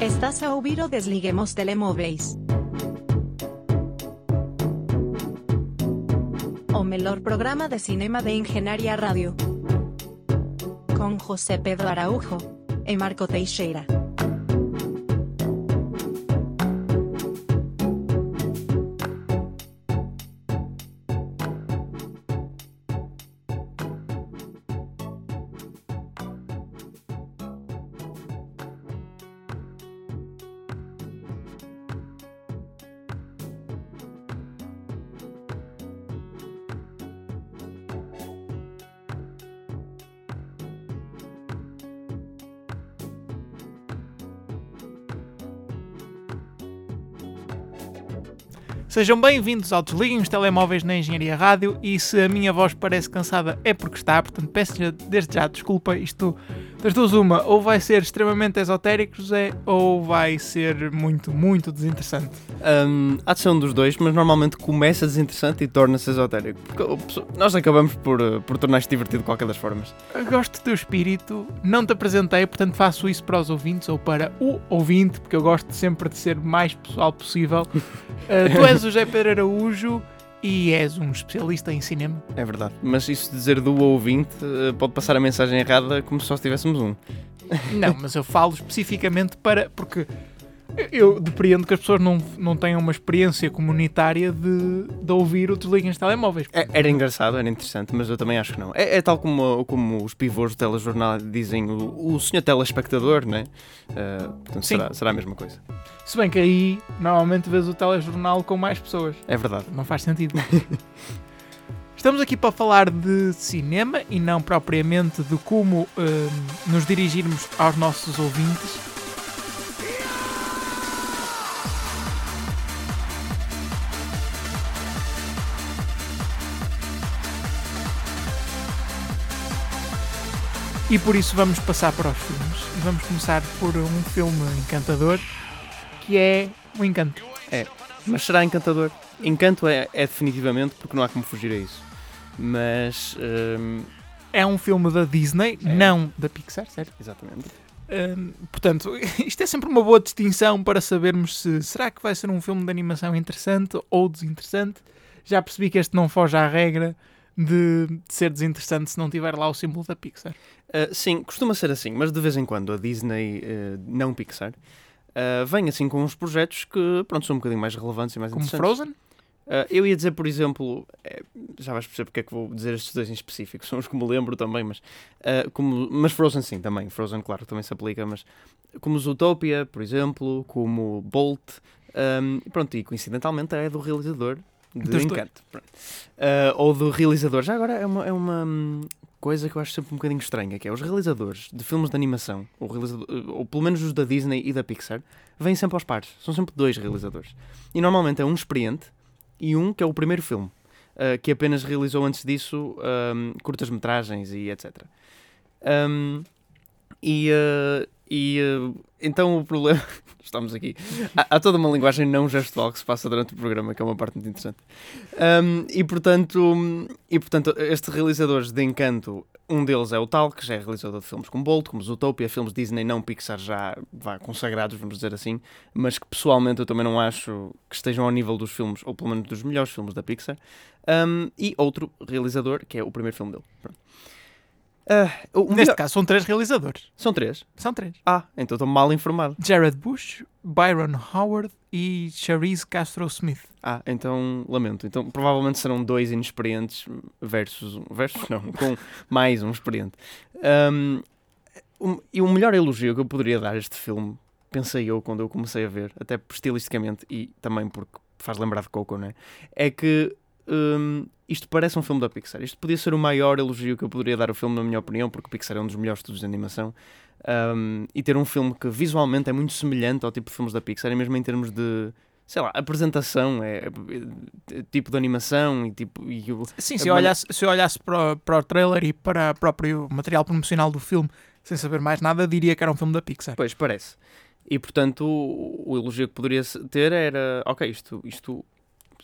Estás a ouvir o Desliguemos Telemóveis. O melhor programa de cinema de Engenharia Rádio. Com José Pedro Araújo e Marco Teixeira. Sejam bem-vindos ao Desliguem os Telemóveis na Engenharia Rádio e se a minha voz parece cansada é porque está, portanto peço desde já desculpa, isto das duas uma, ou vai ser extremamente esotérico, José, ou vai ser muito, muito desinteressante. Um, há de ser um dos dois, mas normalmente começa desinteressante e torna-se esotérico. Porque nós acabamos por, eh, por tornar isto divertido de qualquer das formas. Eu gosto do teu espírito, não te apresentei, portanto faço isso para os ouvintes ou para o ouvinte, porque eu gosto sempre de ser mais pessoal possível. uh, tu és o José Pedro Araújo e és um especialista em cinema. É verdade, mas isso dizer do ouvinte eh, pode passar a mensagem errada como se só tivéssemos um. Não, mas eu falo especificamente para. porque eu depreendo que as pessoas não, não tenham uma experiência comunitária de, de ouvir o Desliguem os Telemóveis. É, era engraçado, era interessante, mas eu também acho que não. É, é tal como, como os pivôs do telejornal dizem o, o senhor telespectador, né? Uh, portanto, será, será a mesma coisa. Se bem que aí normalmente vês o telejornal com mais pessoas. É verdade. Não faz sentido. Estamos aqui para falar de cinema e não propriamente de como uh, nos dirigirmos aos nossos ouvintes E por isso vamos passar para os filmes. E vamos começar por um filme encantador que é o Encanto. É, mas será encantador? Encanto é, é definitivamente porque não há como fugir a isso. Mas. Hum... É um filme da Disney, é. não da Pixar, certo? Exatamente. Hum, portanto, isto é sempre uma boa distinção para sabermos se será que vai ser um filme de animação interessante ou desinteressante. Já percebi que este não foge à regra de, de ser desinteressante se não tiver lá o símbolo da Pixar. Uh, sim, costuma ser assim, mas de vez em quando a Disney, uh, não Pixar, uh, vem assim com uns projetos que pronto, são um bocadinho mais relevantes e mais Como interessantes. Frozen? Eu ia dizer, por exemplo, é, já vais perceber porque é que vou dizer estes dois em específico, são os que me lembro também, mas, como, mas Frozen sim, também, Frozen, claro, também se aplica, mas como Zootopia, por exemplo, como Bolt, um, pronto, e coincidentalmente é do realizador de Dos Encanto. Uh, ou do realizador. Já agora é uma, é uma hum, coisa que eu acho sempre um bocadinho estranha, que é os realizadores de filmes de animação, ou, ou pelo menos os da Disney e da Pixar, vêm sempre aos pares. São sempre dois realizadores. E normalmente é um experiente e um que é o primeiro filme, uh, que apenas realizou antes disso um, curtas-metragens e etc. Um, e, uh, e uh, então o problema. Estamos aqui. Há, há, toda uma linguagem não gestual que se passa durante o programa, que é uma parte muito interessante. Um, e, portanto, e portanto, estes realizadores de encanto, um deles é o Tal, que já é realizador de filmes como Bolt, como Zootopia, filmes Disney, não Pixar já vá, consagrados, vamos dizer assim, mas que pessoalmente eu também não acho que estejam ao nível dos filmes, ou pelo menos dos melhores filmes da Pixar. Um, e outro realizador, que é o primeiro filme dele. Pronto. Uh, Neste melhor... caso, são três realizadores. São três? São três. Ah, então estou mal informado. Jared Bush, Byron Howard e Charisse Castro Smith. Ah, então lamento. Então provavelmente serão dois inexperientes versus um. Versus não, com mais um experiente. Um, um, e o melhor elogio que eu poderia dar a este filme, pensei eu quando eu comecei a ver, até estilisticamente e também porque faz lembrar de Coco, não é? É que um, isto parece um filme da Pixar. Isto podia ser o maior elogio que eu poderia dar ao filme, na minha opinião, porque o Pixar é um dos melhores estudos de animação. Um, e ter um filme que visualmente é muito semelhante ao tipo de filmes da Pixar, e mesmo em termos de, sei lá, apresentação, é, é, é tipo de animação e tipo. E, Sim, se eu olhasse, se eu olhasse para, para o trailer e para o próprio material promocional do filme, sem saber mais nada, diria que era um filme da Pixar. Pois, parece. E portanto, o, o elogio que poderia ter era: ok, isto, isto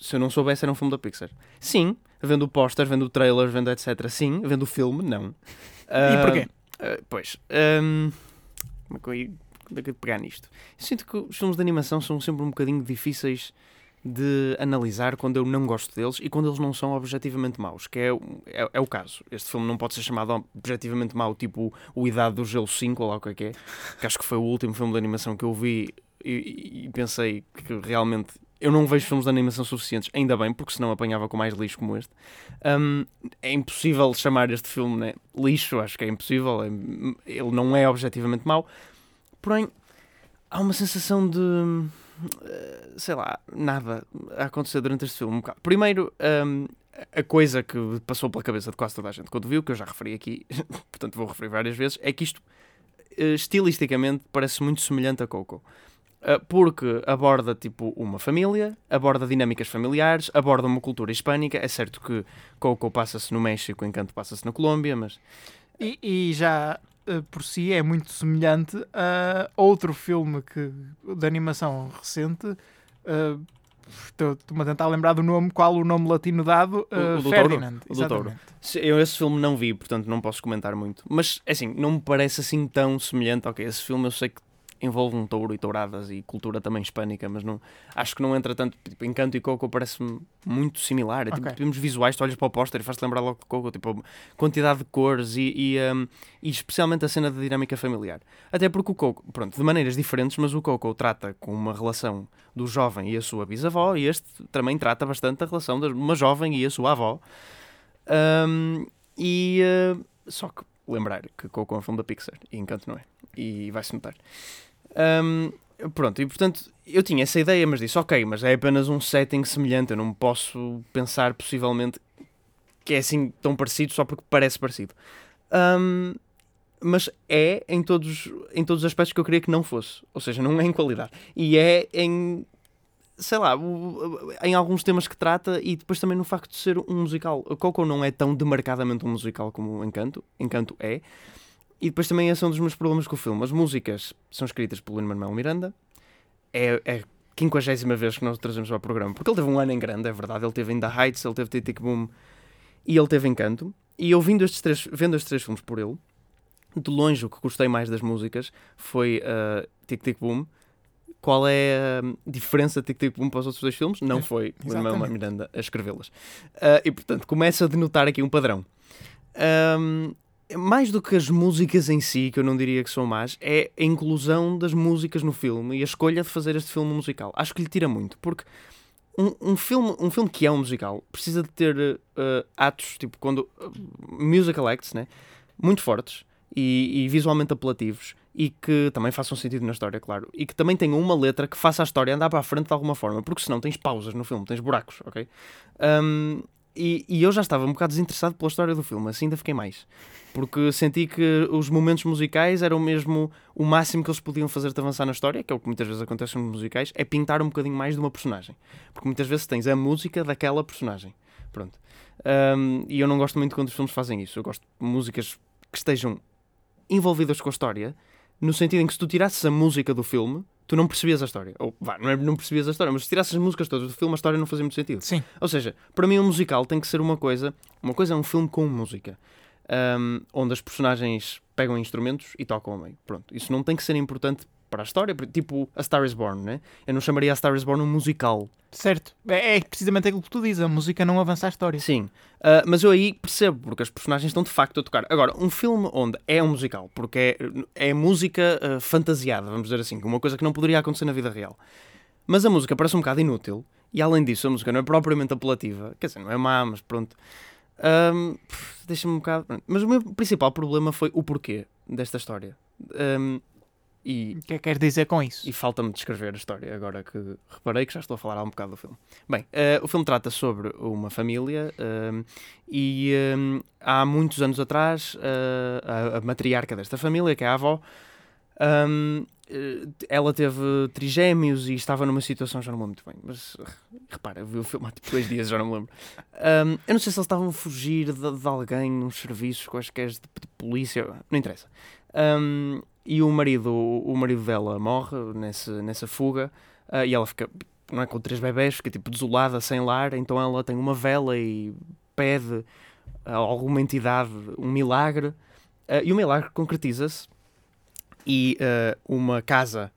se eu não soubesse, era um filme da Pixar. Sim, vendo o póster, vendo o trailer, vendo etc. Sim, vendo o filme, não. E porquê? Uh, pois. Um, como de, de pegar nisto. Eu sinto que os filmes de animação são sempre um bocadinho difíceis de analisar quando eu não gosto deles e quando eles não são objetivamente maus, que é, é, é o caso. Este filme não pode ser chamado objetivamente mau, tipo o Idade do Gelo 5, ou lá o que é que é, que acho que foi o último filme de animação que eu vi e, e pensei que realmente eu não vejo filmes de animação suficientes, ainda bem, porque senão apanhava com mais lixo como este. Um, é impossível chamar este filme né, lixo, acho que é impossível. É, ele não é objetivamente mau. Porém, há uma sensação de. Eh, sei lá, nada a acontecer durante este filme. Um Primeiro, um, a coisa que passou pela cabeça de quase toda a gente quando viu, que eu já referi aqui, portanto vou referir várias vezes, é que isto, eh, estilisticamente, parece muito semelhante a Coco. Ah, porque aborda tipo uma família, aborda dinâmicas familiares, aborda uma cultura hispânica. É certo que Coco passa-se no México, Encanto passa-se na Colômbia, mas. E, e já uh, por si é muito semelhante a outro filme que, de animação recente. Uh, Estou-me a tentar lembrar do nome, qual o nome latino dado? Uh, o, o Ferdinand. O. Eu esse filme não vi, portanto não posso comentar muito. Mas, assim, não me parece assim tão semelhante. Ok, esse filme eu sei que envolve um touro e touradas e cultura também hispânica, mas não, acho que não entra tanto. Tipo, Encanto e Coco parece-me muito similar. É, tipo, okay. Temos visuais, tu olhas para o póster e faz-te lembrar logo de Coco, tipo, quantidade de cores e, e, um, e, especialmente a cena da dinâmica familiar. Até porque o Coco, pronto, de maneiras diferentes, mas o Coco trata com uma relação do jovem e a sua bisavó, e este também trata bastante da relação de uma jovem e a sua avó. Um, e uh, só que lembrar que Coco é um filme da Pixar e Encanto não é. E vai-se notar. Um, pronto, e portanto eu tinha essa ideia, mas disse, ok, mas é apenas um setting semelhante, eu não posso pensar possivelmente que é assim tão parecido só porque parece parecido. Um, mas é em todos, em todos os aspectos que eu queria que não fosse. Ou seja, não é em qualidade. E é em, sei lá, em alguns temas que trata e depois também no facto de ser um musical. Coco não é tão demarcadamente um musical como Encanto. Encanto é. E depois também esse é um dos meus problemas com o filme. As músicas são escritas pelo Lin-Manuel Miranda. É, é a quinquagésima vez que nós o trazemos ao programa. Porque ele teve um ano em grande, é verdade. Ele teve ainda Heights, ele teve Tic Boom e ele teve Encanto. E ouvindo estes três, vendo estes três filmes por ele, de longe o que gostei mais das músicas foi uh, Tic Tic Boom. Qual é a diferença de Tic Tic Boom para os outros dois filmes? Não foi o Lin-Manuel Miranda a escrevê-las. Uh, e portanto começa a denotar aqui um padrão. Um, mais do que as músicas em si, que eu não diria que são más, é a inclusão das músicas no filme e a escolha de fazer este filme musical. Acho que lhe tira muito, porque um, um filme, um filme que é um musical precisa de ter uh, atos, tipo, quando. Uh, musical acts, né? Muito fortes e, e, visualmente apelativos e que também façam sentido na história, claro. E que também tenham uma letra que faça a história andar para a frente de alguma forma, porque senão tens pausas no filme, tens buracos, ok? Um, e, e, eu já estava um bocado desinteressado pela história do filme, assim ainda fiquei mais. Porque senti que os momentos musicais eram mesmo o máximo que eles podiam fazer de avançar na história, que é o que muitas vezes acontece nos musicais, é pintar um bocadinho mais de uma personagem. Porque muitas vezes tens a música daquela personagem. Pronto. Um, e eu não gosto muito quando os filmes fazem isso. Eu gosto de músicas que estejam envolvidas com a história, no sentido em que se tu tirasses a música do filme, tu não percebias a história. Ou, vá, não, é, não percebias a história, mas se tirasses as músicas todas do filme, a história não fazia muito sentido. Sim. Ou seja, para mim um musical tem que ser uma coisa... Uma coisa é um filme com música. Um, onde as personagens pegam instrumentos e tocam ao meio. Pronto. Isso não tem que ser importante para a história, tipo a Star is Born, né? Eu não chamaria a Star is Born um musical. Certo, é, é precisamente aquilo que tu dizes, a música não avança a história. Sim, uh, mas eu aí percebo, porque as personagens estão de facto a tocar. Agora, um filme onde é um musical, porque é, é música uh, fantasiada, vamos dizer assim, uma coisa que não poderia acontecer na vida real. Mas a música parece um bocado inútil, e além disso, a música não é propriamente apelativa, quer dizer, não é má, mas pronto. Um, Deixa-me um bocado. Mas o meu principal problema foi o porquê desta história. Um, e, o que é que queres dizer com isso? E falta-me descrever a história, agora que reparei que já estou a falar há um bocado do filme. Bem, uh, o filme trata sobre uma família uh, e uh, há muitos anos atrás a, a, matriarca desta família, que é a avó, um, ela teve trigêmeos e estava numa situação, já não me lembro muito bem, mas repara, eu vi o filme há tipo dois dias, já não me lembro. Um, eu não sei se eles estavam a fugir de, de alguém nos serviços quaisquer de, de polícia, não interessa. Um, e o marido, o marido dela morre nesse, nessa fuga uh, e ela fica não é, com três bebés, fica tipo desolada, sem lar, então ela tem uma vela e pede a alguma entidade um milagre. Uh, e o milagre concretiza-se e uh, uma casa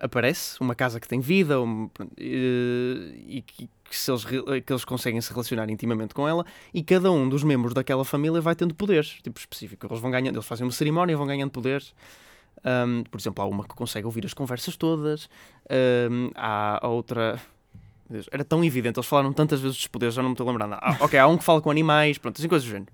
aparece, uma casa que tem vida um, e que, que, se eles, que eles conseguem se relacionar intimamente com ela e cada um dos membros daquela família vai tendo poderes tipo específicos. Eles vão ganhando, eles fazem uma cerimónia e vão ganhando poderes. Um, por exemplo, há uma que consegue ouvir as conversas todas, um, há outra. Era tão evidente, eles falaram tantas vezes dos poderes, já não me estou lembrando. Ah, ok, há um que fala com animais, pronto, assim coisas do género.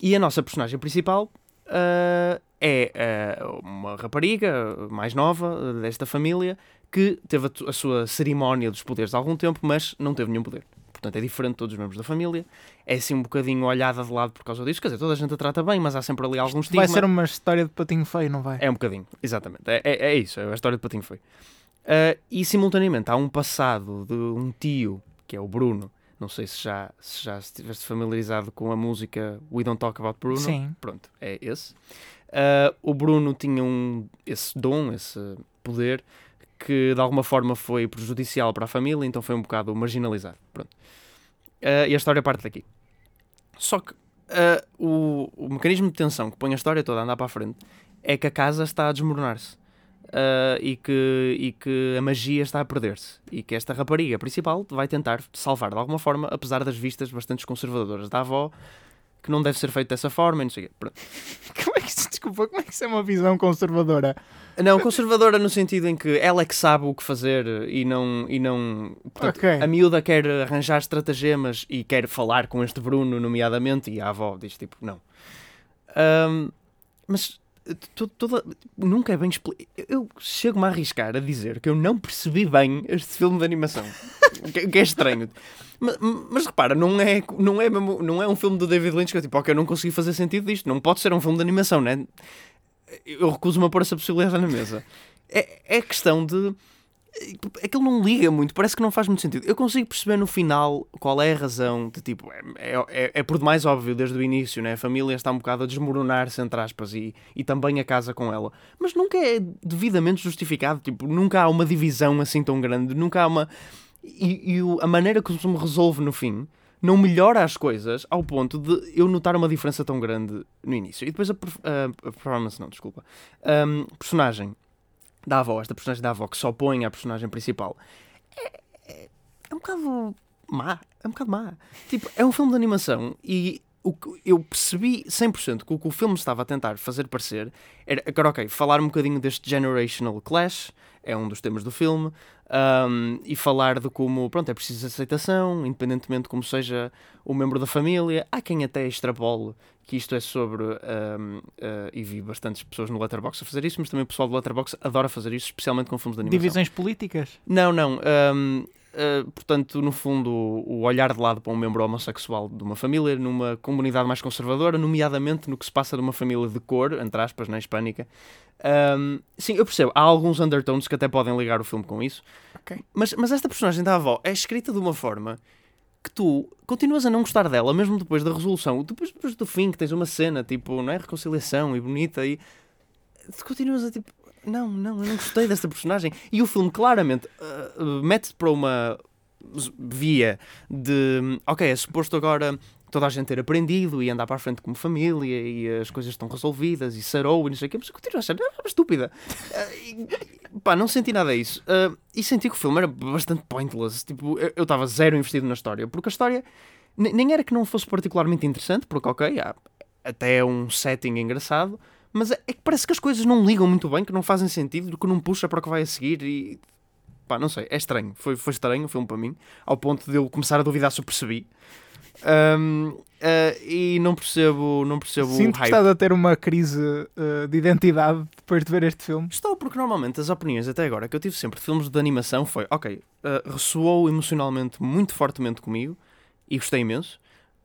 E a nossa personagem principal uh, é uh, uma rapariga mais nova desta família que teve a, a, sua cerimónia dos poderes há algum tempo, mas não teve nenhum poder. Portanto, é diferente de todos os membros da família. É assim um bocadinho olhada de lado por causa disso. Quer dizer, toda a gente a trata bem, mas há sempre ali alguns Vai ser uma história de patinho feio, não vai? É um bocadinho, exatamente. É, é, é isso, é a história de patinho feio. Uh, e simultaneamente há um passado de um tio, que é o Bruno. Não sei se já, se já estiveste familiarizado com a música We Don't Talk About Bruno. Sim. Pronto, é esse. Uh, o Bruno tinha um, esse dom, esse poder, que de alguma forma foi prejudicial para a família, então foi um bocado marginalizado. Pronto. Uh, e a história parte daqui. Só que uh, o, o, mecanismo de tensão que põe a história toda a andar para a frente é que a casa está a desmoronar-se. Uh, e, que, e que a magia está a perder-se. E que esta rapariga principal vai tentar salvar de alguma forma, apesar das vistas bastante conservadoras da avó, que não deve ser feito dessa forma e não sei o quê. Pronto. Como é que, desculpa, como é que isso é uma visão conservadora? Não, conservadora no sentido em que ela é que sabe o que fazer e não. E não portanto, okay. A miúda quer arranjar estratagemas e quer falar com este Bruno, nomeadamente, e a avó diz tipo, não. Um, mas toda, nunca é bem explicado. Eu chego-me a arriscar a dizer que eu não percebi bem este filme de animação. que, que, é estranho. Mas, mas, repara, não é, não, é mesmo, não é um filme do David Lynch que eu tipo, ok, eu não consegui fazer sentido disto. Não pode ser um filme de animação, né? Eu recuso-me a pôr essa possibilidade na mesa. É, é questão de. Aquilo não liga muito, parece que não faz muito sentido. Eu consigo perceber no final qual é a razão de tipo, é, é, é por demais óbvio desde o início, né? A família está um bocado a desmoronar-se, entre aspas, e, e também a casa com ela. Mas nunca é devidamente justificado, tipo, nunca há uma divisão assim tão grande, nunca há uma. E, e a maneira que se me resolve no fim não melhora as coisas ao ponto de eu notar uma diferença tão grande no início. E depois a, a, a performance, não, desculpa. Um, personagem da avó, esta personagem da avó que se opõe à personagem principal, é, é, é um bocado má. É um bocado má. Tipo, é um filme de animação e o que eu percebi 100% que o que o filme estava a tentar fazer parecer era, agora, ok, falar um bocadinho deste generational clash, é um dos temas do filme, um, e falar de como, pronto, é preciso aceitação, independentemente de como seja o membro da família. Há quem até extrapole que isto é sobre, um, uh, e vi bastantes pessoas no Letterboxd a fazer isso, mas também o pessoal do Letterboxd adora fazer isso, especialmente com filmes de animação. Divisões políticas? Não, não. Um, Uh, portanto, no fundo, o olhar de lado para um membro homossexual de uma família, numa comunidade mais conservadora, nomeadamente no que se passa de uma família de cor, entre aspas, na hispânica, um, sim, eu percebo. Há alguns undertones que até podem ligar o filme com isso. Okay. Mas, mas esta personagem da avó é escrita de uma forma que tu continuas a não gostar dela, mesmo depois da resolução. Depois, depois do fim, que tens uma cena, tipo, não é? Reconciliação e bonita, e tu continuas a tipo. Não, não, eu não gostei desta personagem. E o filme claramente uh, mete para uma via de. Ok, é suposto agora toda a gente ter aprendido e andar para a frente como família e as coisas estão resolvidas e sarou e não sei o quê, mas eu continuo a achar ah, estúpida. Uh, e, pá, não senti nada disso. Uh, e senti que o filme era bastante pointless. Tipo, eu estava zero investido na história, porque a história nem era que não fosse particularmente interessante, porque, ok, há até um setting engraçado, mas é, é que parece que as coisas não ligam muito bem, que não fazem sentido, que não puxa para o que vai a seguir e. Pá, não sei, é estranho. Foi, foi estranho o filme para mim, ao ponto de eu começar a duvidar se eu percebi. Um, uh, e não percebo, não percebo Sinto o hype. que estás a ter uma crise uh, de identidade depois de ver este filme. Estou, porque normalmente as opiniões até agora que eu tive sempre de filmes de animação foi, ok, uh, ressoou emocionalmente muito fortemente comigo e gostei imenso.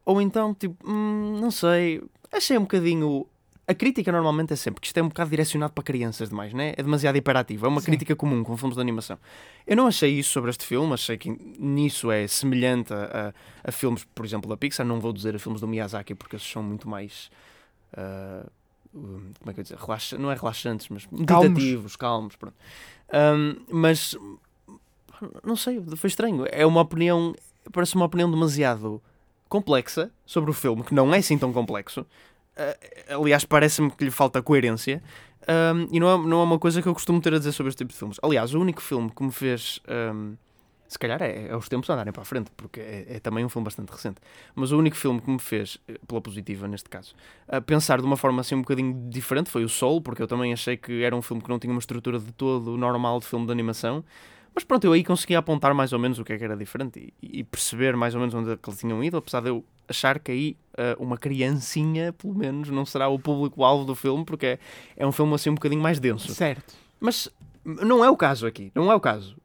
Ou então, tipo, hum, não sei, achei um bocadinho a crítica normalmente é sempre que isto é um bocado direcionado para crianças demais, né? É demasiado hiperativo. É uma Sim. crítica comum com filmes de animação. Eu não achei isso sobre este filme, achei que nisso é semelhante a, a, a filmes, por exemplo, da Pixar. Não vou dizer a filmes do Miyazaki porque esses são muito mais. Uh, como é que eu dizer? Relaxa, não é relaxantes, mas meditativos, calmos. calmos um, mas não sei, foi estranho. É uma opinião, parece uma opinião demasiado complexa sobre o filme, que não é assim tão complexo. Uh, aliás, parece-me que lhe falta coerência. Um, e não é, não é uma coisa que eu costumo ter a dizer sobre este tipo de filmes. Aliás, o único filme que me fez. Um, se calhar é, é, os tempos andarem para a frente, porque é, é, também um filme bastante recente. Mas o único filme que me fez, eh, pela positiva neste caso, pensar de uma forma assim um bocadinho diferente foi o Soul, porque eu também achei que era um filme que não tinha uma estrutura de todo normal de filme de animação. Mas pronto, eu aí consegui apontar mais ou menos o que é que era diferente e, e perceber mais ou menos onde é que eles tinham ido, apesar de eu achar que aí uh, uma criancinha, pelo menos, não será o público-alvo do filme, porque é, é um filme assim um bocadinho mais denso. Certo. Mas não é o caso aqui, não é o caso.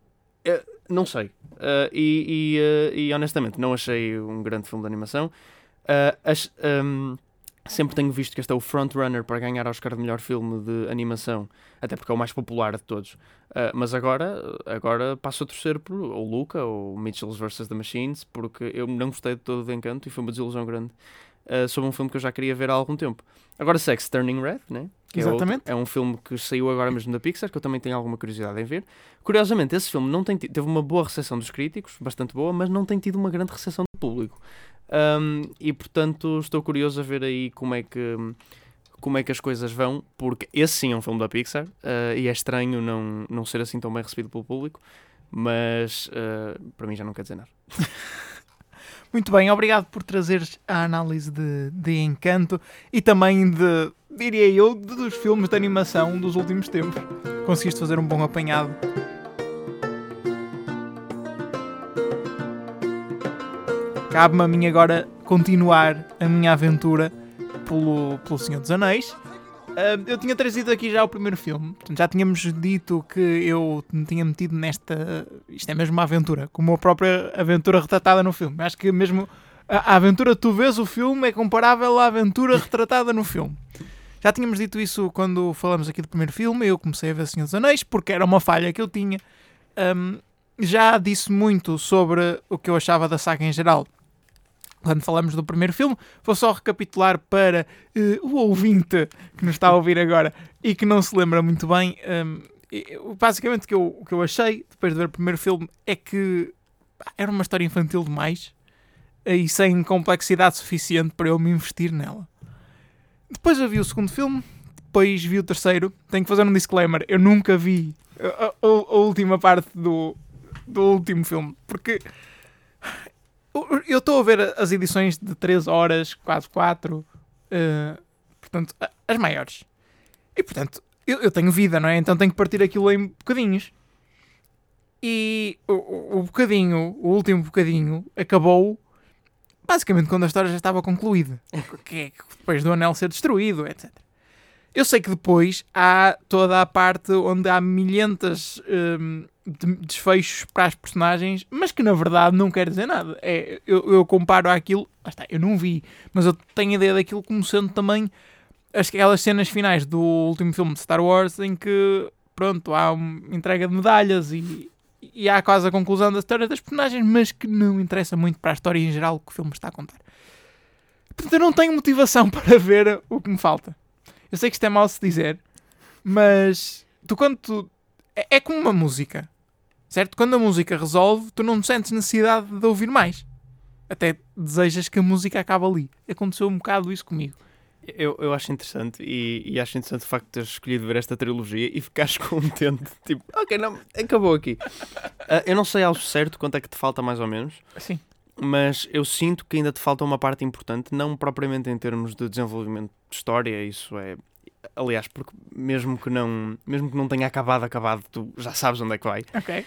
É, não sei. Uh, e, e, uh, e, honestamente, não achei um grande filme de animação. Ach, um, sempre tenho visto que este é o frontrunner para ganhar Oscar de melhor filme de animação, até porque é o mais popular de todos. mas agora, agora passo a torcer por ou Luca ou Mitchells vs. The Machines, porque eu não gostei de todo o encanto e foi uma desilusão grande sobre um filme que eu já queria ver há algum tempo. Agora, Sex Turning Red, né? Que Exatamente. É, outro, é, um filme que saiu agora mesmo da Pixar, que eu também tenho alguma curiosidade em ver. Curiosamente, esse filme não tem teve uma boa recepção dos críticos, bastante boa, mas não tem tido uma grande recepção do público. Um, e portanto, estou curioso a ver aí como é que como é que as coisas vão, porque esse sim é um filme da Pixar uh, e é estranho não, não ser assim tão bem recebido pelo público, mas uh, para mim já não quer dizer nada. Muito bem, obrigado por trazeres a análise de, de Encanto e também de, diria eu, de, dos filmes de animação dos últimos tempos. Conseguiste fazer um bom apanhado. Cabe-me a mim agora continuar a minha aventura pelo, pelo Senhor dos Anéis Uh, eu tinha trazido aqui já o primeiro filme. Portanto, já tínhamos dito que eu me tinha metido nesta. Isto é mesmo uma aventura, como a própria aventura retratada no filme. Acho que mesmo a, aventura tu vês o filme é comparável à aventura retratada no filme. Já tínhamos dito isso quando falamos aqui do primeiro filme. Eu comecei a ver Senhor dos Anéis porque era uma falha que eu tinha. Um, já disse muito sobre o que eu achava da saga em geral quando falamos do primeiro filme, vou só recapitular para uh, o ouvinte que nos está a ouvir agora e que não se lembra muito bem. Um, basicamente, o que, eu, o que eu achei depois de ver o primeiro filme é que era uma história infantil demais e sem complexidade suficiente para eu me investir nela. Depois eu vi o segundo filme, depois vi o terceiro. Tenho que fazer um disclaimer: eu nunca vi a, a, a última parte do, do último filme, porque eu estou a ver as edições de 3 horas, quase 4, uh, eh, portanto, as maiores. E portanto, eu, eu, tenho vida, não é? Então tenho que partir aquilo em bocadinhos. E o, o bocadinho, o último bocadinho, acabou basicamente quando a história já estava concluída. Que é depois do anel ser destruído, etc. Eu sei que depois há toda a parte onde há milhentas um, de desfechos para as personagens, mas que na verdade não quer dizer nada. É, eu, eu comparo àquilo, está, eu não vi, mas eu tenho a ideia daquilo como sendo também aquelas cenas finais do último filme de Star Wars em que pronto, há uma entrega de medalhas e, e há quase a conclusão da história das personagens, mas que não interessa muito para a história em geral que o filme está a contar. Portanto, eu não tenho motivação para ver o que me falta. Eu sei que isto é mal se dizer, mas tu quando tu. É, é como uma música, certo? Quando a música resolve, tu não sentes necessidade de ouvir mais. Até desejas que a música acabe ali. Aconteceu um bocado isso comigo. Eu, eu acho interessante e, e acho interessante o facto de teres escolhido ver esta trilogia e ficares contente. Tipo, ok, não, acabou aqui. Uh, eu não sei ao certo quanto é que te falta, mais ou menos. Sim mas eu sinto que ainda te falta uma parte importante, não propriamente em termos de desenvolvimento de história, isso é. Aliás, porque mesmo que não, mesmo que não tenha acabado, acabado, tu já sabes onde é que vai. Ok.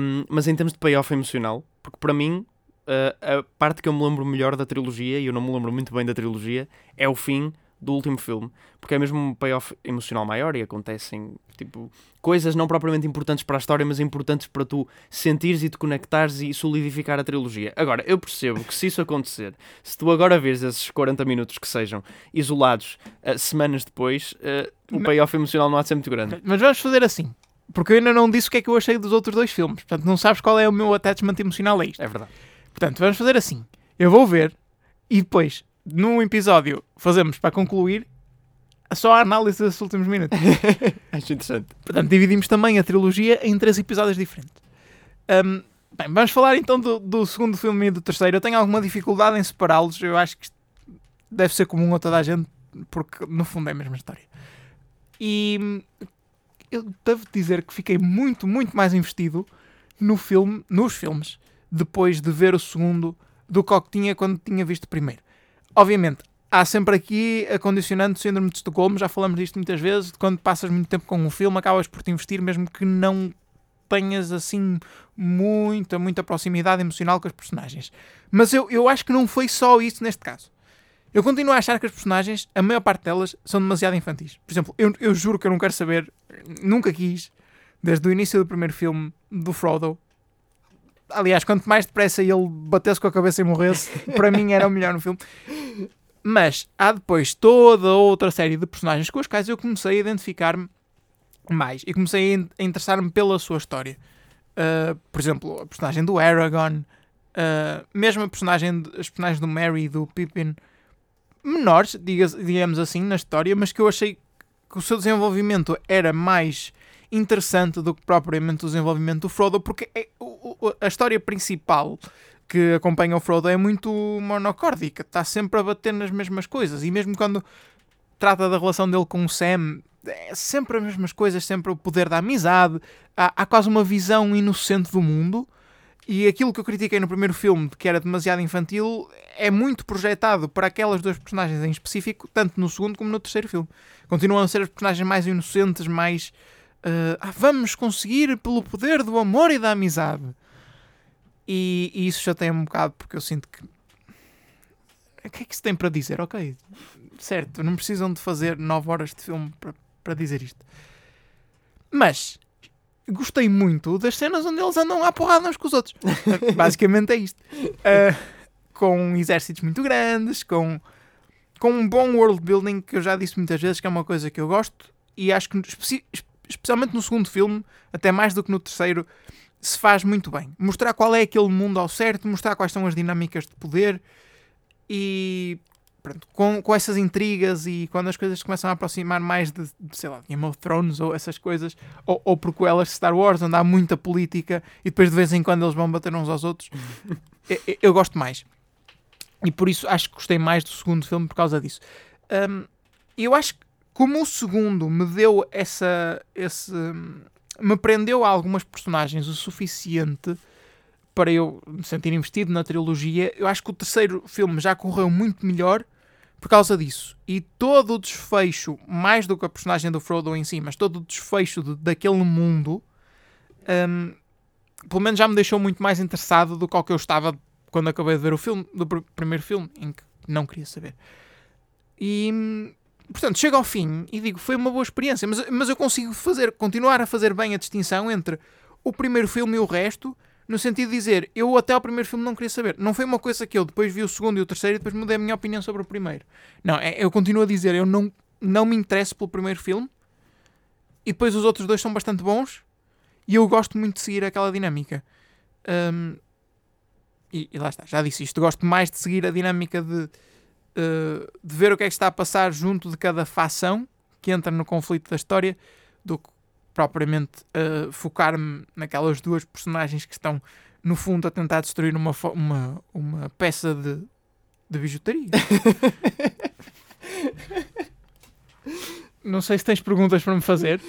Um, mas em termos de payoff emocional, porque para mim uh, a parte que eu me lembro melhor da trilogia, e eu não me lembro muito bem da trilogia, é o fim do último filme, porque é mesmo um payoff emocional maior e acontecem tipo coisas não propriamente importantes para a história, mas importantes para tu sentires e te conectares e solidificar a trilogia. Agora, eu percebo que se isso acontecer, se tu agora vês esses 40 minutos que sejam isolados uh, semanas depois, uh, o payoff emocional não há de ser muito grande. Mas vamos fazer assim. Porque eu ainda não disse o que é que eu achei dos outros dois filmes. Portanto, não sabes qual é o meu attachment emocional a isto. É verdade. Portanto, vamos fazer assim. Eu vou ver e depois num episódio fazemos para concluir só a análise dos últimos minutos. Acho interessante. Portanto, dividimos também a trilogia em três episódios diferentes. Um, bem, vamos falar então do, do, segundo filme e do terceiro. Eu tenho alguma dificuldade em separá-los. Eu acho que deve ser comum a toda a gente, porque no fundo é a mesma história. E hum, eu devo dizer que fiquei muito, muito mais investido no filme, nos filmes, depois de ver o segundo do que que tinha quando tinha visto o primeiro. Obviamente, há sempre aqui a condicionante síndrome de Estocolmo, já falamos disto muitas vezes, de quando passas muito tempo com um filme, acabas por te investir, mesmo que não tenhas assim muita, muita proximidade emocional com os personagens. Mas eu, eu acho que não foi só isso neste caso. Eu continuo a achar que as personagens, a maior parte delas, são demasiado infantis. Por exemplo, eu, eu juro que eu não quero saber, nunca quis, desde o início do primeiro filme do Frodo. Aliás, quanto mais depressa ele batesse com a cabeça e morresse, para mim era o melhor no filme. Mas há depois toda outra série de personagens com os quais eu comecei a identificar-me mais e comecei a interessar-me pela sua história. Uh, por exemplo, a personagem do Aragorn, uh, mesmo a personagem, as personagens do Merry e do Pippin, menores, digamos assim, na história, mas que eu achei que o seu desenvolvimento era mais interessante do que propriamente o desenvolvimento do Frodo, porque é, o, a história principal que acompanha o Frodo é muito monocórdica, está sempre a bater nas mesmas coisas, e mesmo quando trata da relação dele com o Sam, é sempre as mesmas coisas, sempre o poder da amizade, há, há quase uma visão inocente do mundo e aquilo que eu critiquei no primeiro filme, que era demasiado infantil, é muito projetado para aquelas duas personagens em específico, tanto no segundo como no terceiro filme. Continuam a ser as personagens mais inocentes, mais. Uh, ah, vamos conseguir pelo poder do amor e da amizade. E, e isso já tem um bocado, porque eu sinto que. O que é que se tem para dizer? Ok, certo, não precisam de fazer 9 horas de filme para, para dizer isto. Mas gostei muito das cenas onde eles andam à porrada uns com os outros. Basicamente é isto. Uh, com exércitos muito grandes, com, com um bom world building, que eu já disse muitas vezes que é uma coisa que eu gosto, e acho que, especialmente no segundo filme, até mais do que no terceiro, se faz muito bem. Mostrar qual é aquele mundo ao certo, mostrar quais são as dinâmicas de poder e pronto, com, com essas intrigas e quando as coisas começam a aproximar mais de, de sei lá, Game of Thrones ou essas coisas, ou, ou prequelas de Star Wars, onde há muita política e depois de vez em quando eles vão bater uns aos outros, eu, eu, gosto mais. E por isso acho que gostei mais do segundo filme por causa disso. Um, eu acho que como o segundo me deu essa. Esse, me prendeu a algumas personagens o suficiente para eu me sentir investido na trilogia, eu acho que o terceiro filme já correu muito melhor por causa disso. E todo o desfecho, mais do que a personagem do Frodo em si, mas todo o desfecho de, daquele mundo, um, pelo menos já me deixou muito mais interessado do que ao que eu estava quando acabei de ver o filme, do pr primeiro filme, em que não queria saber. E portanto, chego ao fim e digo, foi uma boa experiência, mas, mas eu consigo fazer, continuar a fazer bem a distinção entre o primeiro filme e o resto no sentido de dizer, eu até ao primeiro filme não queria saber. Não foi uma coisa que eu depois vi o segundo e o terceiro e depois mudei a minha opinião sobre o primeiro. Não, é, eu continuo a dizer, eu não, não me interesso pelo primeiro filme e depois os outros dois são bastante bons e eu gosto muito de seguir aquela dinâmica. Um, e, e, lá está, já disse isto. Gosto mais de seguir a dinâmica de, uh, de ver o que é que está a passar junto de cada facção que entra no conflito da história do que propriamente uh, focar-me naquelas duas personagens que estão, no fundo, a tentar destruir uma, uma, uma peça de, de bijuteria. Não sei se tens perguntas para me fazer.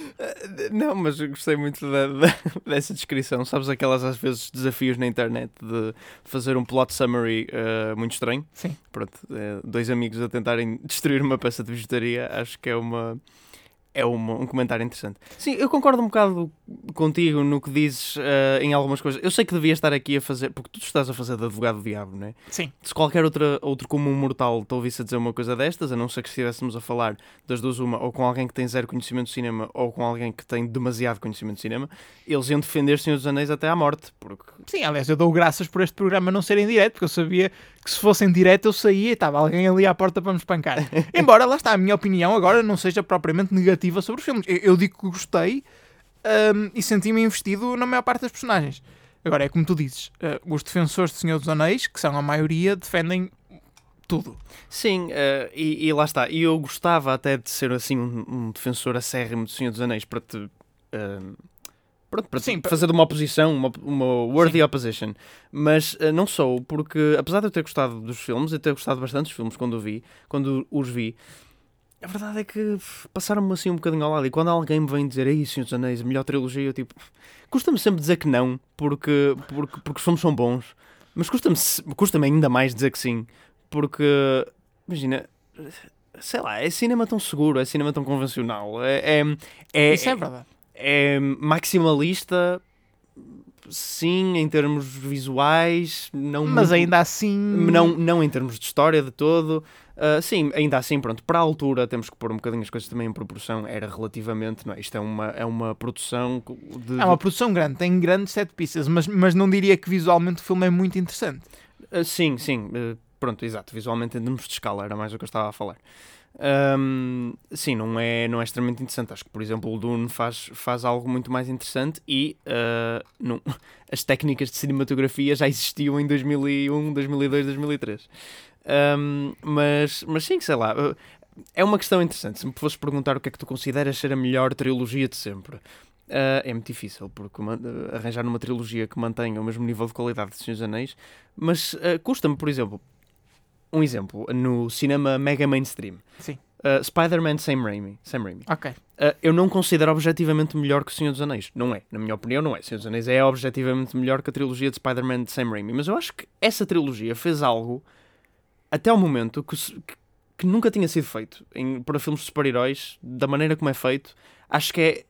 Não, mas gostei muito da, da, dessa descrição. Sabes aquelas, às vezes, desafios na internet de fazer um plot summary uh, muito estranho? Sim. Pronto, dois amigos a tentarem destruir uma peça de bijuteria, acho que é uma é uma, um comentário interessante. Sim, eu concordo um bocado contigo no que dizes uh, em algumas coisas. Eu sei que devia estar aqui a fazer, porque tu estás a fazer de advogado do diabo, não é? Sim. Se qualquer outra, outro comum mortal te ouvisse a dizer uma coisa destas, a não ser que estivéssemos a falar das duas uma, ou com alguém que tem zero conhecimento de cinema, ou com alguém que tem demasiado conhecimento de cinema, eles iam defender Senhor dos Anéis até à morte. Porque... Sim, aliás, eu dou graças por este programa não ser em direto, porque eu sabia que se fosse em direto eu saía e estava alguém ali à porta para me espancar. Embora, lá está, a minha opinião agora não seja propriamente negativa sobre os filmes. Eu, eu digo que gostei um, e senti-me investido na maior parte das personagens. Agora, é como tu dizes, uh, os defensores de Senhor dos Anéis, que são a maioria, defendem tudo. Sim, uh, e, e, lá está. E eu gostava até de ser assim um, um defensor acérrimo de Senhor dos Anéis para te. Uh, Pronto, para Sim, fazer uma oposição, uma, uma worthy Sim. opposition. Mas uh, não sou, porque apesar de eu ter gostado dos filmes, e ter gostado bastante dos filmes quando vi, quando os vi, a verdade é que passaram-me assim um bocadinho ao lado. E quando alguém me vem dizer, aí, Senhor dos Anéis, a melhor trilogia, eu tipo, custa-me sempre dizer que não, porque, porque, porque os filmes são bons. Mas custa-me custa ainda mais dizer que sim, porque, imagina, sei lá, é cinema tão seguro, é cinema tão convencional, é. é, é Isso é verdade. É, maximalista, sim, em termos visuais, não mas muito, ainda assim. Não, não em termos de história de todo. Uh, sim, ainda assim, pronto, para a altura temos que pôr um bocadinho as coisas também em proporção. Era relativamente, não é? Isto é uma, é uma produção. De, é uma produção grande, tem grandes set pieces, mas, mas não diria que visualmente o filme é muito interessante. Uh, sim, sim, uh, pronto, exato. Visualmente, em termos de escala, era mais o que eu estava a falar. Um, sim, não é, não é extremamente interessante. Acho que, por exemplo, o Dune faz, faz algo muito mais interessante e uh, não, as técnicas de cinematografia já existiam em 2001, 2002, 2003. Um, mas, mas sim, sei lá. É uma questão interessante. Se me fosses perguntar o que é que tu consideras ser a melhor trilogia de sempre, Uh, é muito difícil, porque arranjar uma trilogia que mantenha o mesmo nível de qualidade de Senhor dos Anéis, mas uh, custa-me, por exemplo, um exemplo, no cinema mega mainstream. Sim. Uh, Spider-Man Sam Raimi. Sam Raimi. Ok. Uh, eu não considero objetivamente melhor que O Senhor dos Anéis. Não é. Na minha opinião, não é. O Senhor dos Anéis é objetivamente melhor que a trilogia de Spider-Man de Sam Raimi. Mas eu acho que essa trilogia fez algo, até ao momento, que, que, que nunca tinha sido feito em, para filmes de super-heróis, da maneira como é feito. Acho que é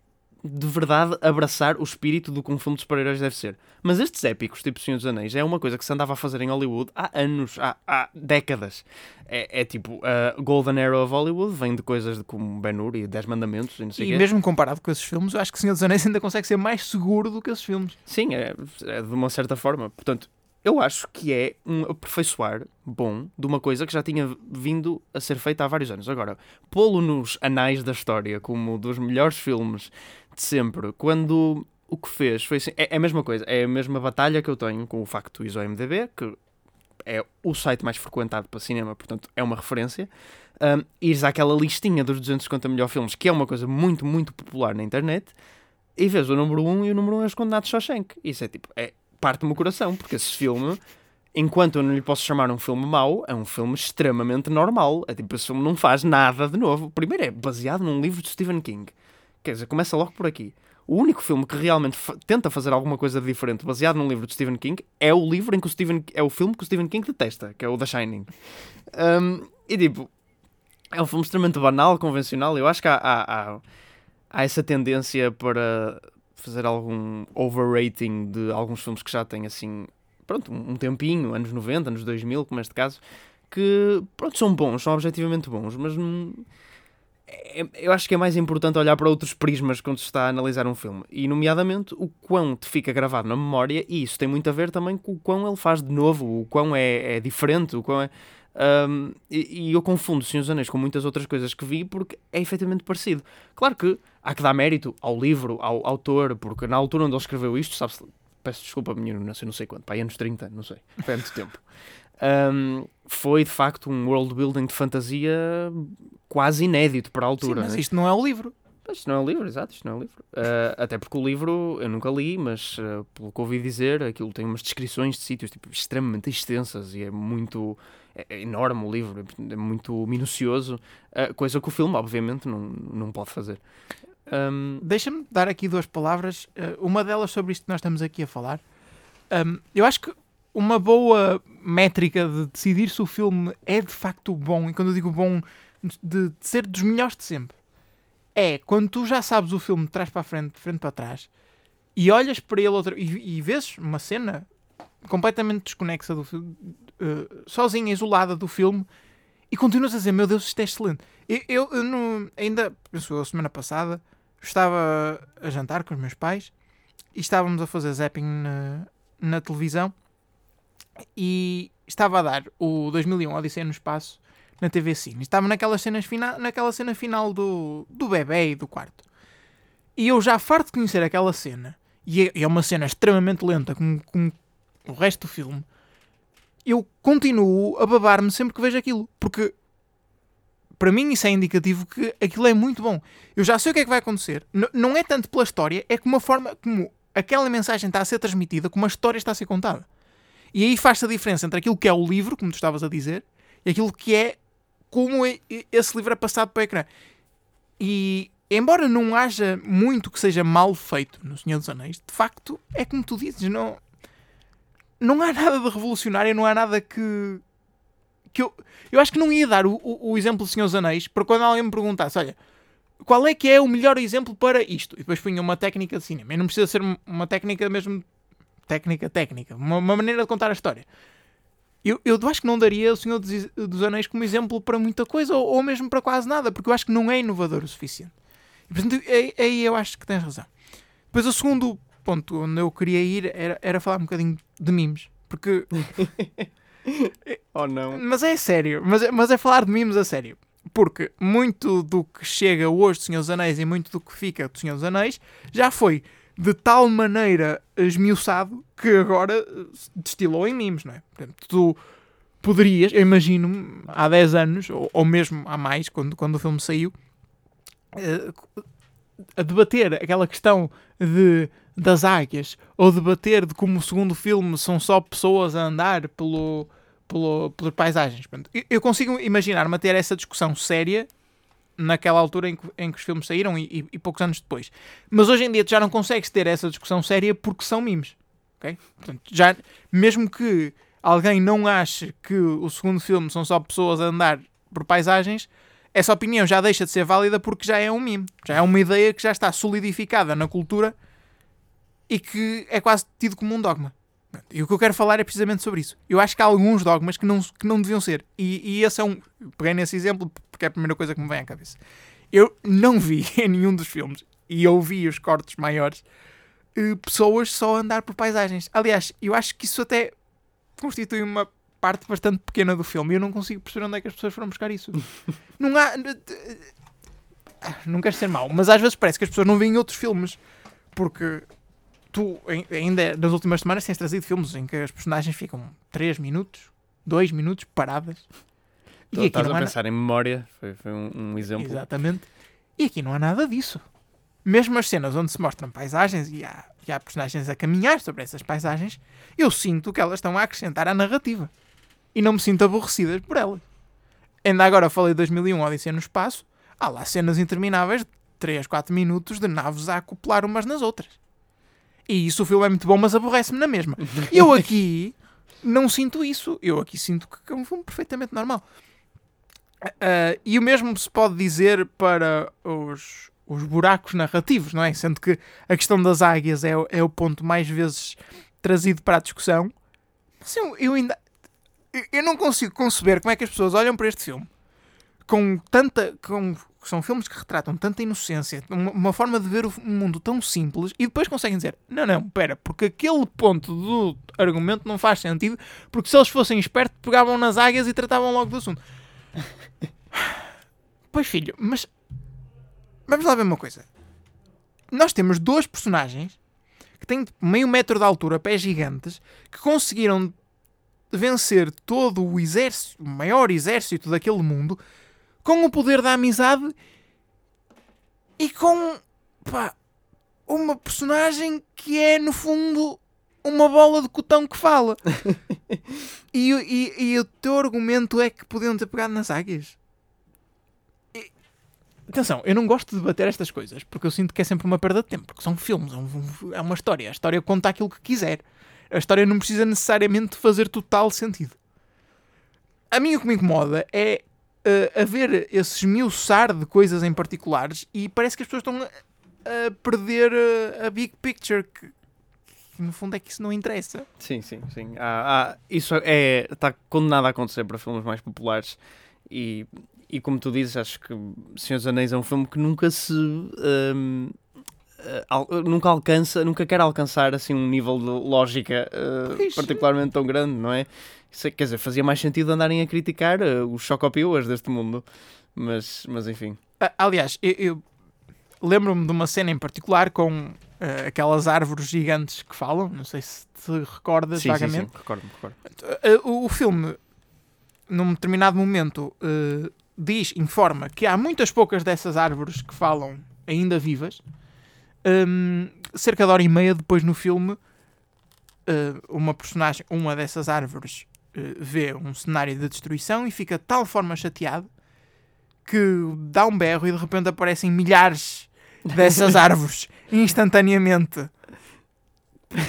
de verdade abraçar o espírito do que um filme de super-heróis deve ser. Mas estes épicos, tipo Senhor dos Anéis, é uma coisa que se andava a fazer em Hollywood há anos, há, há décadas. É, é tipo, uh, Golden Era of Hollywood vem de coisas de, como Ben-Hur e Dez Mandamentos e não sei E mesmo comparado com esses filmes, eu acho que Senhor dos Anéis ainda consegue ser mais seguro do que esses filmes. Sim, é, é de uma certa forma. Portanto, eu acho que é um aperfeiçoar bom de uma coisa que já tinha vindo a ser feita há vários anos. Agora, pô-lo nos anais da história como dos melhores filmes de sempre, quando o que fez foi assim, é, é, a mesma coisa, é a mesma batalha que eu tenho com o facto do ISOMDB, que é o site mais frequentado para cinema, portanto é uma referência. Um, ires àquela listinha dos 250 melhores filmes, que é uma coisa muito, muito popular na internet, e vês o número 1 um, e o número 1 um é os Condenados Shawshank. Isso é tipo, é, parte-me o coração, porque esse filme, enquanto eu não lhe posso chamar um filme mau, é um filme extremamente normal. É tipo, esse filme não faz nada de novo. Primeiro é baseado num livro de Stephen King. Quer dizer, começa logo por aqui. O único filme que realmente tenta fazer alguma coisa diferente baseado num livro de Stephen King é o livro em que o Stephen é o filme que o Stephen King detesta, que é o The Shining. Um, e tipo, é um filme extremamente banal, convencional. Eu acho que há, há, há, há essa tendência para fazer algum overrating de alguns filmes que já têm assim, pronto, um tempinho, anos 90, anos 2000, como este caso, que, pronto, são bons, são objetivamente bons, mas não, é, eu acho que é mais importante olhar para outros prismas quando se está a analisar um filme, e nomeadamente o quão te fica gravado na memória, e isso tem muito a ver também com o quão ele faz de novo, o quão é, é diferente, o quão é. Um, e, e, eu confundo Senhor dos Anéis com muitas outras coisas que vi porque é efetivamente parecido. Claro que há que dar mérito ao livro, ao autor, porque na altura onde ele escreveu isto, sabe peço desculpa, menino, não sei, não sei quanto, para anos 30, não sei, foi há muito tempo. Um, foi de facto um world building de fantasia quase inédito para a altura. Sim, mas né? isto não é o livro. Isto não é o livro, exato, isto não é o livro. Uh, até porque o livro eu nunca li, mas uh, pelo que ouvi dizer, aquilo tem umas descrições de sítios tipo, extremamente extensas e é muito é, é enorme o livro, é muito minucioso, uh, coisa que o filme, obviamente, não, não pode fazer. Um... Deixa-me dar aqui duas palavras, uma delas sobre isto que nós estamos aqui a falar. Um, eu acho que uma boa métrica de decidir se o filme é de facto bom, e quando eu digo bom, de, de ser dos melhores de sempre é quando tu já sabes o filme de trás para a frente, de frente para trás, e olhas para ele outra, e, e vês uma cena completamente desconexa do filme, uh, sozinha, isolada do filme, e continuas a dizer: Meu Deus, isto é excelente. Eu, eu, eu não, ainda, penso, a semana passada, estava a jantar com os meus pais e estávamos a fazer zapping na, na televisão e estava a dar o 2001 Odisseia no Espaço na TV Cine. Estava naquelas cenas fina, naquela cena final do, do bebê e do quarto. E eu já farto de conhecer aquela cena, e é, é uma cena extremamente lenta, como, o resto do filme, eu continuo a babar-me sempre que vejo aquilo. Porque para mim isso é indicativo que aquilo é muito bom. Eu já sei o que é que vai acontecer. N não é tanto pela história, é como a forma como aquela mensagem está a ser transmitida, como a história está a ser contada. E aí faz-se a diferença entre aquilo que é o livro, como tu estavas a dizer, e aquilo que é como e- esse livro é passado para o ecrã. E embora não haja muito que seja mal feito no Senhor dos Anéis, de facto, é como tu dizes, não, não há nada de revolucionário, não há nada que. que eu, eu acho que não ia dar o, o, o exemplo do Senhor dos Anéis para quando alguém me perguntasse: olha, qual é que é o melhor exemplo para isto? E depois punha uma técnica de cinema. E não precisa ser uma técnica mesmo. Técnica, técnica. Uma, uma maneira de contar a história. Eu, eu acho que não daria o Senhor dos, dos Anéis como exemplo para muita coisa, ou, ou mesmo para quase nada, porque eu acho que não é inovador o suficiente. E, portanto, aí, aí eu acho que tens razão. Depois, o segundo ponto onde eu queria ir era, era falar um bocadinho de memes. Porque. Oh não. Mas é sério, mas, é- mas é falar de memes a sério. Porque muito do que chega hoje do Senhor dos Anéis e muito do que fica do Senhor dos Anéis já foi de tal maneira esmiuçado que agora eh, destilou em memes, não é? Portanto, tu poderias, eu imagino, há 10 anos, ou, ou mesmo há mais, quando, quando o filme saiu, eh, a debater aquela questão de, das águias, ou debater de como o segundo filme são só pessoas a andar pelo, pelo, pelas paisagens. Portanto, eu- eu consigo imaginar-me a ter essa discussão séria naquela altura em que, em que os filmes saíram e, e- e poucos anos depois. Mas hoje em dia tu já não consegues ter essa discussão séria porque são memes. ok? Portanto, já, mesmo que alguém não ache que o segundo filme são só pessoas a andar por paisagens, essa opinião já deixa de ser válida porque já é um meme. Já é uma ideia que já está solidificada na cultura e que é quase tido como um dogma. E o que eu quero falar é precisamente sobre isso. Eu acho que há alguns dogmas que não, que não deviam ser. E, e esse é um. Peguei nesse exemplo porque é a primeira coisa que me vem à cabeça. Eu não vi em nenhum dos filmes, e eu vi os cortes maiores, eh, pessoas só andar por paisagens. Aliás, eu acho que isso até constitui uma parte bastante pequena do filme e eu não consigo perceber onde é que as pessoas foram buscar isso. não há. Ah, Não quero ser mau, mas às vezes parece que as pessoas não veem outros filmes porque tu ai- ainda nas últimas semanas tens trazido filmes em que as personagens ficam 3 minutos, 2 minutos paradas. Tu estás a pensar em memória, foi, foi um, um exemplo. Exatamente. E aqui não há nada disso. Mesmo as cenas onde se mostram paisagens e há, e há personagens a caminhar sobre essas paisagens, eu sinto que elas estão a acrescentar à narrativa. E não me sinto aborrecidas por elas. Ainda agora falei de 2001 Odisseia no Espaço. Há lá cenas intermináveis de 3, 4 minutos de naves a acoplar umas nas outras. E isso o filme é muito bom, mas aborrece-me na mesma. Eu aqui não sinto isso. Eu aqui sinto que é um filme perfeitamente normal. Ah, e o mesmo se pode dizer para os, os buracos narrativos, não é? Sendo que a questão das águias é, o- é o ponto mais vezes trazido para a discussão. Mas eu, eu ainda. Eu não consigo conceber como é que as pessoas olham para este filme com tanta. Com, são filmes que retratam tanta inocência, uma, uma forma de ver o mundo tão simples e depois conseguem dizer: não, não, pera, porque aquele ponto do argumento não faz sentido, porque se eles fossem espertos, pegavam nas águias e tratavam logo do assunto. Pois filho, mas vamos lá ver uma coisa. Nós temos dois personagens que têm meio metro de altura, pés gigantes, que conseguiram vencer todo o exército, o maior exército daquele mundo, com o poder da amizade e com pá, uma personagem que é no fundo uma bola de cotão que fala. e, o- e, e o teu argumento é que podiam ter pegado nas águias. E- Atenção, eu não gosto de debater estas coisas porque eu sinto que é sempre uma perda de tempo. Porque são filmes, é, um- é uma história. A história conta aquilo que quiser. A história não precisa necessariamente fazer total sentido. A mim o que me incomoda é eh, haver esse esmiuçar de coisas em particulares e parece que as pessoas estão a, a perder eh, a big picture. Que, que no fundo é que isso não interessa. Sim, sim, sim. Há- há- isso é, está condenado a acontecer para filmes mais populares e, e como tu dizes, acho que Senhor dos Anéis é um filme que nunca se hum, eh, nunca alcança, nunca quer alcançar assim um nível de lógica Pois. particularmente tão grande, não é? Isso, é- quer dizer, fazia mais sentido andarem a criticar eh, os chocopioas deste mundo, mas, mas enfim. Aliás, eu, eu lembro-me de uma cena em particular com aquelas árvores gigantes que falam. Não sei se te recordas Sim, sim, vagamente. sim, recordo-me, recordo. Uh, o, o filme, num determinado momento, uh, diz, informa que há muitas poucas dessas árvores que falam ainda vivas. Um, cerca de hora e meia depois no filme, uh, uma personagem, uma dessas árvores, uh, vê um cenário de destruição e fica de tal forma chateado que dá um berro e de repente aparecem milhares dessas árvores instantaneamente.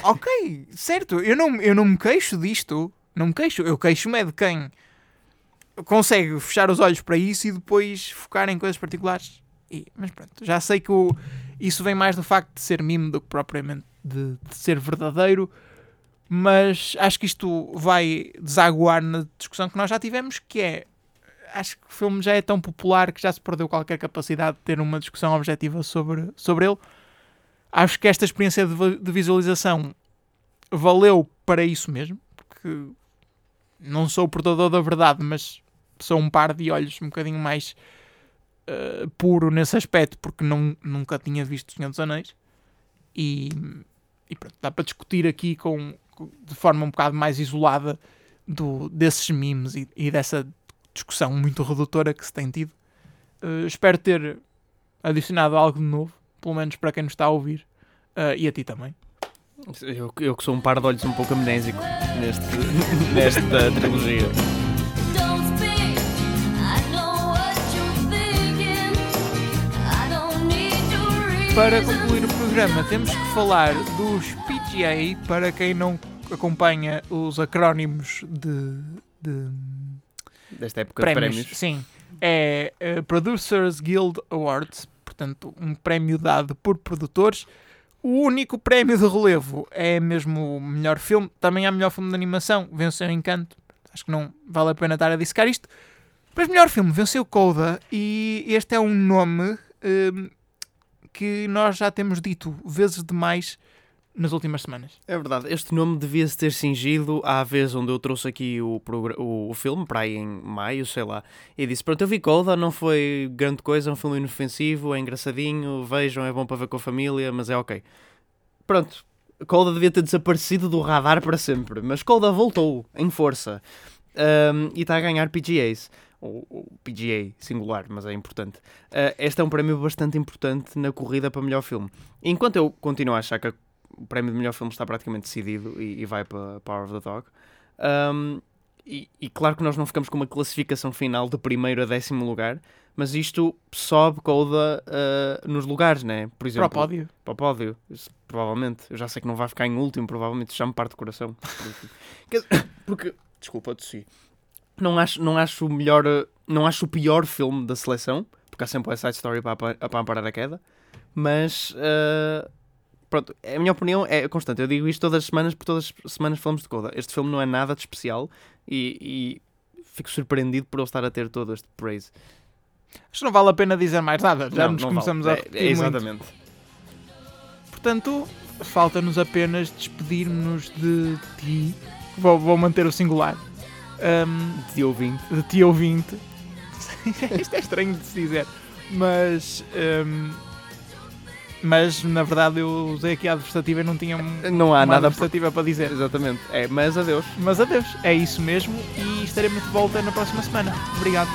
Ok, certo, eu não, eu não me queixo disto, não me queixo, eu queixo-me é de quem consegue fechar os olhos para isso e depois focar em coisas particulares. E, mas pronto, já sei que o, isso vem mais do facto de ser mimo do que propriamente de, de ser verdadeiro, mas acho que isto vai desaguar na discussão que nós já tivemos, que é acho que o filme já é tão popular que já se perdeu qualquer capacidade de ter uma discussão objetiva sobre, sobre ele. Acho que esta experiência de, de visualização valeu para isso mesmo, porque não sou o portador da verdade, mas sou um par de olhos um bocadinho mais uh, puro nesse aspecto, porque não, nunca tinha visto o Senhor dos Anéis. E, e pronto, dá para discutir aqui com, de forma um bocado mais isolada do, desses memes e, e dessa discussão muito redutora que se tem tido. Uh, espero ter adicionado algo de novo, pelo menos para quem nos está a ouvir, uh, e a ti também. Eu, eu que sou um par de olhos um pouco amnésico neste, nesta trilogia. Para concluir o programa, temos que falar dos PGA, para quem não acompanha os acrónimos de, de desta época prémios, de prémios. Sim, é uh, Producers Guild Awards, portanto, um prémio dado por produtores. O único prémio de relevo é mesmo o melhor filme, também há melhor filme de animação, venceu Encanto. Acho que não vale a pena estar a dissecar isto. Mas melhor filme, venceu Coda, e este é um nome uh, que nós já temos dito vezes demais nas últimas semanas. É verdade, este nome devia-se ter cingido à vez onde eu trouxe aqui o, o, o filme, para aí em maio, sei lá, e disse: Pronto, eu vi Coda, não foi grande coisa, é um filme inofensivo, é engraçadinho, vejam, é bom para ver com a família, mas é ok. Pronto, Coda devia ter desaparecido do radar para sempre, mas Coda voltou em força um, e está a ganhar PGAs ou, ou PGA singular, mas é importante. Uh, este é um prémio bastante importante na corrida para melhor filme. Enquanto eu continuo a achar que o prémio de melhor filme está praticamente decidido e, e vai para Power of the Dog. Um, e, e, claro que nós não ficamos com uma classificação final de primeiro a décimo lugar, mas isto sobe Coda uh, nos lugares, né? Por exemplo, para o pódio. Para o pódio, isso, provavelmente. Eu já sei que não vai ficar em último, provavelmente já me parte o coração. Porque, desculpa, tossi não acho, não acho o melhor, não acho o pior filme da seleção, porque há sempre a side story para, para amparar a queda, mas uh, pronto, a minha opinião é constante. Eu digo isto todas as semanas, porque todas as semanas falamos de Coda. Este filme não é nada de especial e, e fico surpreendido por ele estar a ter todo este praise. Acho que não vale a pena dizer mais nada, já não, nos não começamos vale. a repetir. É, é exatamente. Muito. Portanto, falta-nos apenas despedir-nos de ti. Vou, vou manter o singular um, de ouvinte. De ti ouvinte. Isto é estranho de se dizer. Mas. Um, mas na verdade eu usei aqui a adversativa e não tinha não há nada adversativa para dizer. Exatamente. É, mas adeus. Mas adeus. É isso mesmo e estaremos de volta na próxima semana. Obrigado.